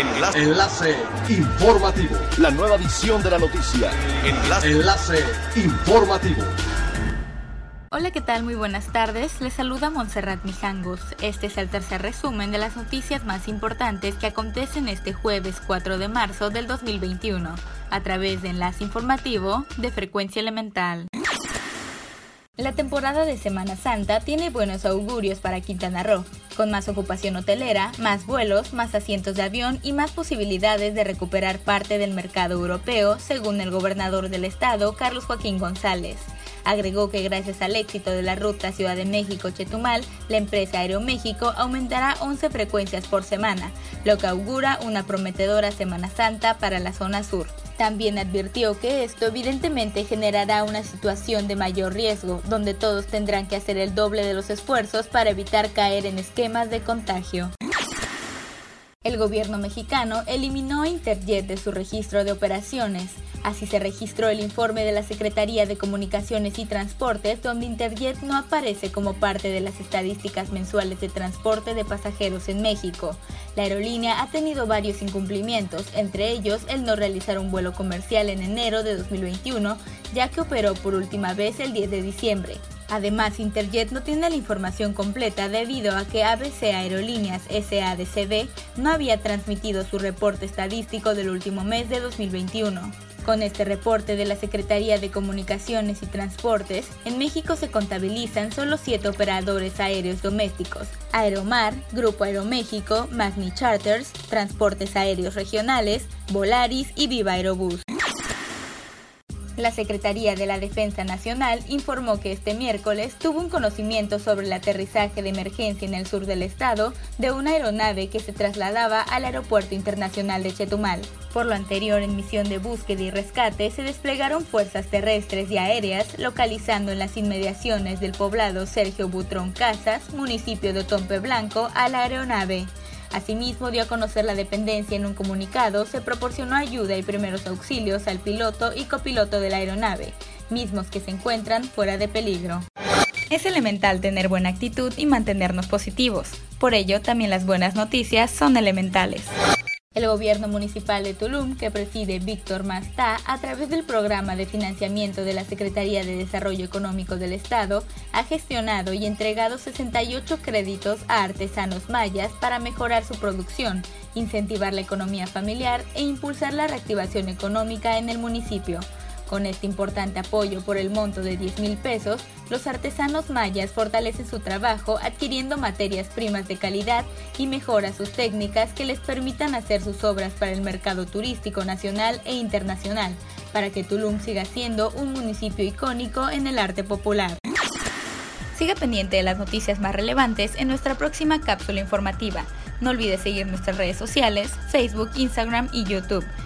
Enlace. Enlace informativo. La nueva edición de la noticia. Enlace. Enlace informativo. Hola, ¿qué tal? Muy buenas tardes. Les saluda Montserrat Mijangos. Este es el tercer resumen de las noticias más importantes que acontecen este jueves 4 de marzo del 2021, a través de Enlace Informativo de Frecuencia Elemental. La temporada de Semana Santa tiene buenos augurios para Quintana Roo, con más ocupación hotelera, más vuelos, más asientos de avión y más posibilidades de recuperar parte del mercado europeo, según el gobernador del estado, Carlos Joaquín González. Agregó que gracias al éxito de la ruta Ciudad de México-Chetumal, la empresa Aeroméxico aumentará 11 frecuencias por semana, lo que augura una prometedora Semana Santa para la zona sur. También advirtió que esto evidentemente generará una situación de mayor riesgo, donde todos tendrán que hacer el doble de los esfuerzos para evitar caer en esquemas de contagio. El gobierno mexicano eliminó Interjet de su registro de operaciones. Así se registró el informe de la Secretaría de Comunicaciones y Transportes, donde Interjet no aparece como parte de las estadísticas mensuales de transporte de pasajeros en México. La aerolínea ha tenido varios incumplimientos, entre ellos el no realizar un vuelo comercial en enero de 2021, ya que operó por última vez el 10 de diciembre. Además, Interjet no tiene la información completa debido a que ABC Aerolíneas SADCB no había transmitido su reporte estadístico del último mes de 2021. Con este reporte de la Secretaría de Comunicaciones y Transportes, en México se contabilizan solo siete operadores aéreos domésticos: Aeromar, Grupo Aeroméxico, Magni Charters, Transportes Aéreos Regionales, Volaris y Viva Aerobús. La Secretaría de la Defensa Nacional informó que este miércoles tuvo un conocimiento sobre el aterrizaje de emergencia en el sur del estado de una aeronave que se trasladaba al Aeropuerto Internacional de Chetumal. Por lo anterior, en misión de búsqueda y rescate se desplegaron fuerzas terrestres y aéreas localizando en las inmediaciones del poblado Sergio Butrón Casas, municipio de Otompe Blanco, a la aeronave. Asimismo, dio a conocer la dependencia en un comunicado, se proporcionó ayuda y primeros auxilios al piloto y copiloto de la aeronave, mismos que se encuentran fuera de peligro. Es elemental tener buena actitud y mantenernos positivos. Por ello, también las buenas noticias son elementales. El gobierno municipal de Tulum, que preside Víctor Mastá, a través del programa de financiamiento de la Secretaría de Desarrollo Económico del Estado, ha gestionado y entregado 68 créditos a artesanos mayas para mejorar su producción, incentivar la economía familiar e impulsar la reactivación económica en el municipio. Con este importante apoyo por el monto de 10 mil pesos, los artesanos mayas fortalecen su trabajo adquiriendo materias primas de calidad y mejoran sus técnicas que les permitan hacer sus obras para el mercado turístico nacional e internacional, para que Tulum siga siendo un municipio icónico en el arte popular. Siga pendiente de las noticias más relevantes en nuestra próxima cápsula informativa. No olvides seguir nuestras redes sociales, Facebook, Instagram y YouTube.